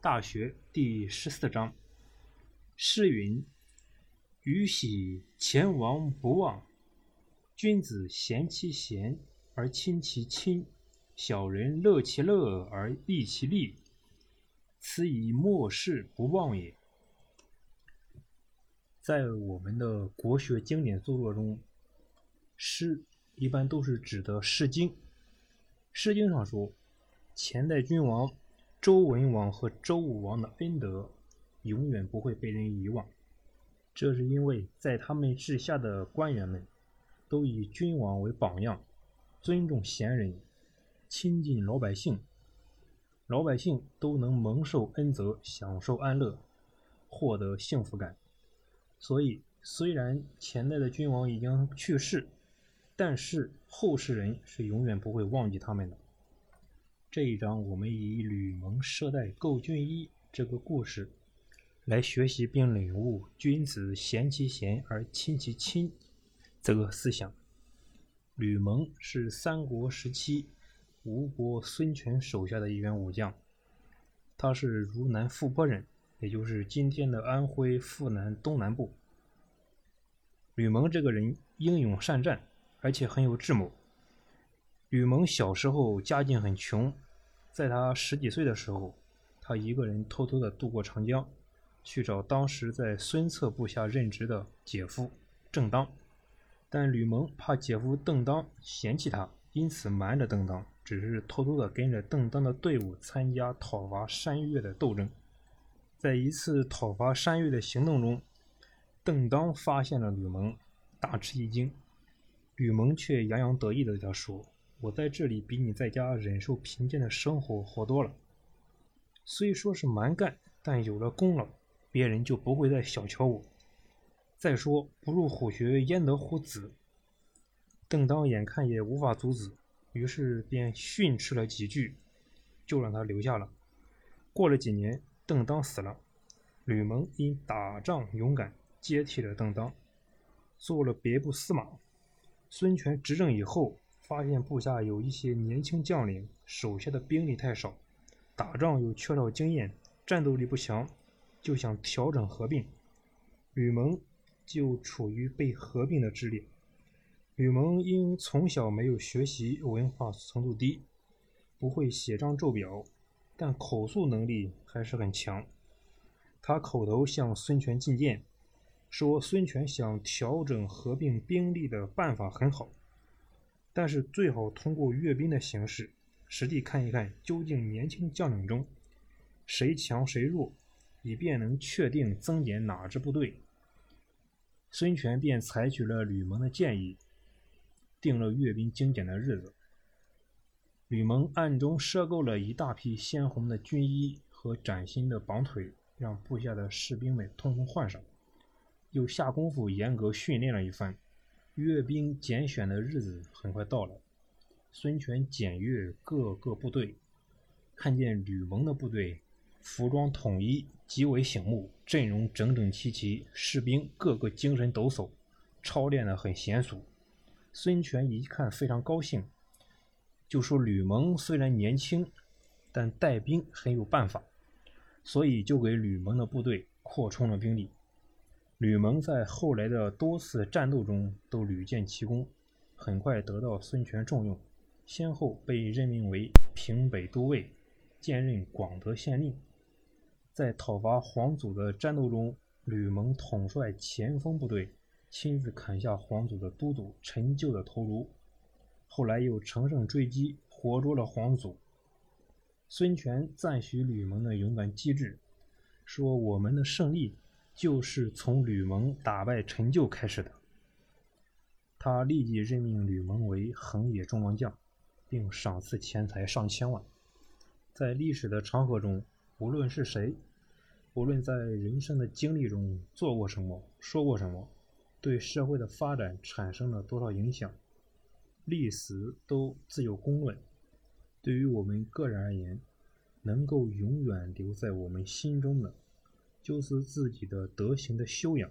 大学第十四章。诗云：“予喜前王不忘，君子贤其贤而亲其亲，小人乐其乐而利其利，此以莫世不忘也。”在我们的国学经典著作中，诗一般都是指的《诗经》。《诗经》上说，前代君王。周文王和周武王的恩德永远不会被人遗忘，这是因为在他们治下的官员们都以君王为榜样，尊重贤人，亲近老百姓，老百姓都能蒙受恩泽，享受安乐，获得幸福感。所以，虽然前代的君王已经去世，但是后世人是永远不会忘记他们的。这一章，我们以吕蒙射代构俊一这个故事来学习并领悟“君子贤其贤而亲其亲”这个思想。吕蒙是三国时期吴国孙权手下的一员武将，他是汝南富陂人，也就是今天的安徽阜南东南部。吕蒙这个人英勇善战，而且很有智谋。吕蒙小时候家境很穷，在他十几岁的时候，他一个人偷偷的渡过长江，去找当时在孙策部下任职的姐夫郑当。但吕蒙怕姐夫邓当嫌弃他，因此瞒着邓当，只是偷偷的跟着邓当的队伍参加讨伐山越的斗争。在一次讨伐山越的行动中，邓当发现了吕蒙，大吃一惊。吕蒙却洋洋得意的对他说。我在这里比你在家忍受贫贱的生活好多了。虽说是蛮干，但有了功劳，别人就不会再小瞧我。再说不入虎穴，焉得虎子？邓当眼看也无法阻止，于是便训斥了几句，就让他留下了。过了几年，邓当死了，吕蒙因打仗勇敢，接替了邓当，做了别部司马。孙权执政以后。发现部下有一些年轻将领，手下的兵力太少，打仗又缺少经验，战斗力不强，就想调整合并。吕蒙就处于被合并的之列。吕蒙因从小没有学习，文化程度低，不会写账奏表，但口述能力还是很强。他口头向孙权进谏，说孙权想调整合并兵力的办法很好。但是最好通过阅兵的形式，实地看一看究竟年轻将领中谁强谁弱，以便能确定增减哪支部队。孙权便采取了吕蒙的建议，定了阅兵精简的日子。吕蒙暗中赊购了一大批鲜红的军衣和崭新的绑腿，让部下的士兵们通通换上，又下功夫严格训练了一番。阅兵拣选的日子很快到了，孙权检阅各个部队，看见吕蒙的部队服装统一，极为醒目，阵容整整齐齐，士兵个个精神抖擞，操练的很娴熟。孙权一看非常高兴，就说：“吕蒙虽然年轻，但带兵很有办法，所以就给吕蒙的部队扩充了兵力。”吕蒙在后来的多次战斗中都屡建奇功，很快得到孙权重用，先后被任命为平北都尉，兼任广德县令。在讨伐黄祖的战斗中，吕蒙统帅前锋部队，亲自砍下黄祖的都督陈旧的头颅，后来又乘胜追击，活捉了黄祖。孙权赞许吕蒙的勇敢机智，说：“我们的胜利。”就是从吕蒙打败陈旧开始的。他立即任命吕蒙为横野中郎将，并赏赐钱财上千万。在历史的长河中，无论是谁，无论在人生的经历中做过什么、说过什么，对社会的发展产生了多少影响，历史都自有公论。对于我们个人而言，能够永远留在我们心中的。就是自己的德行的修养。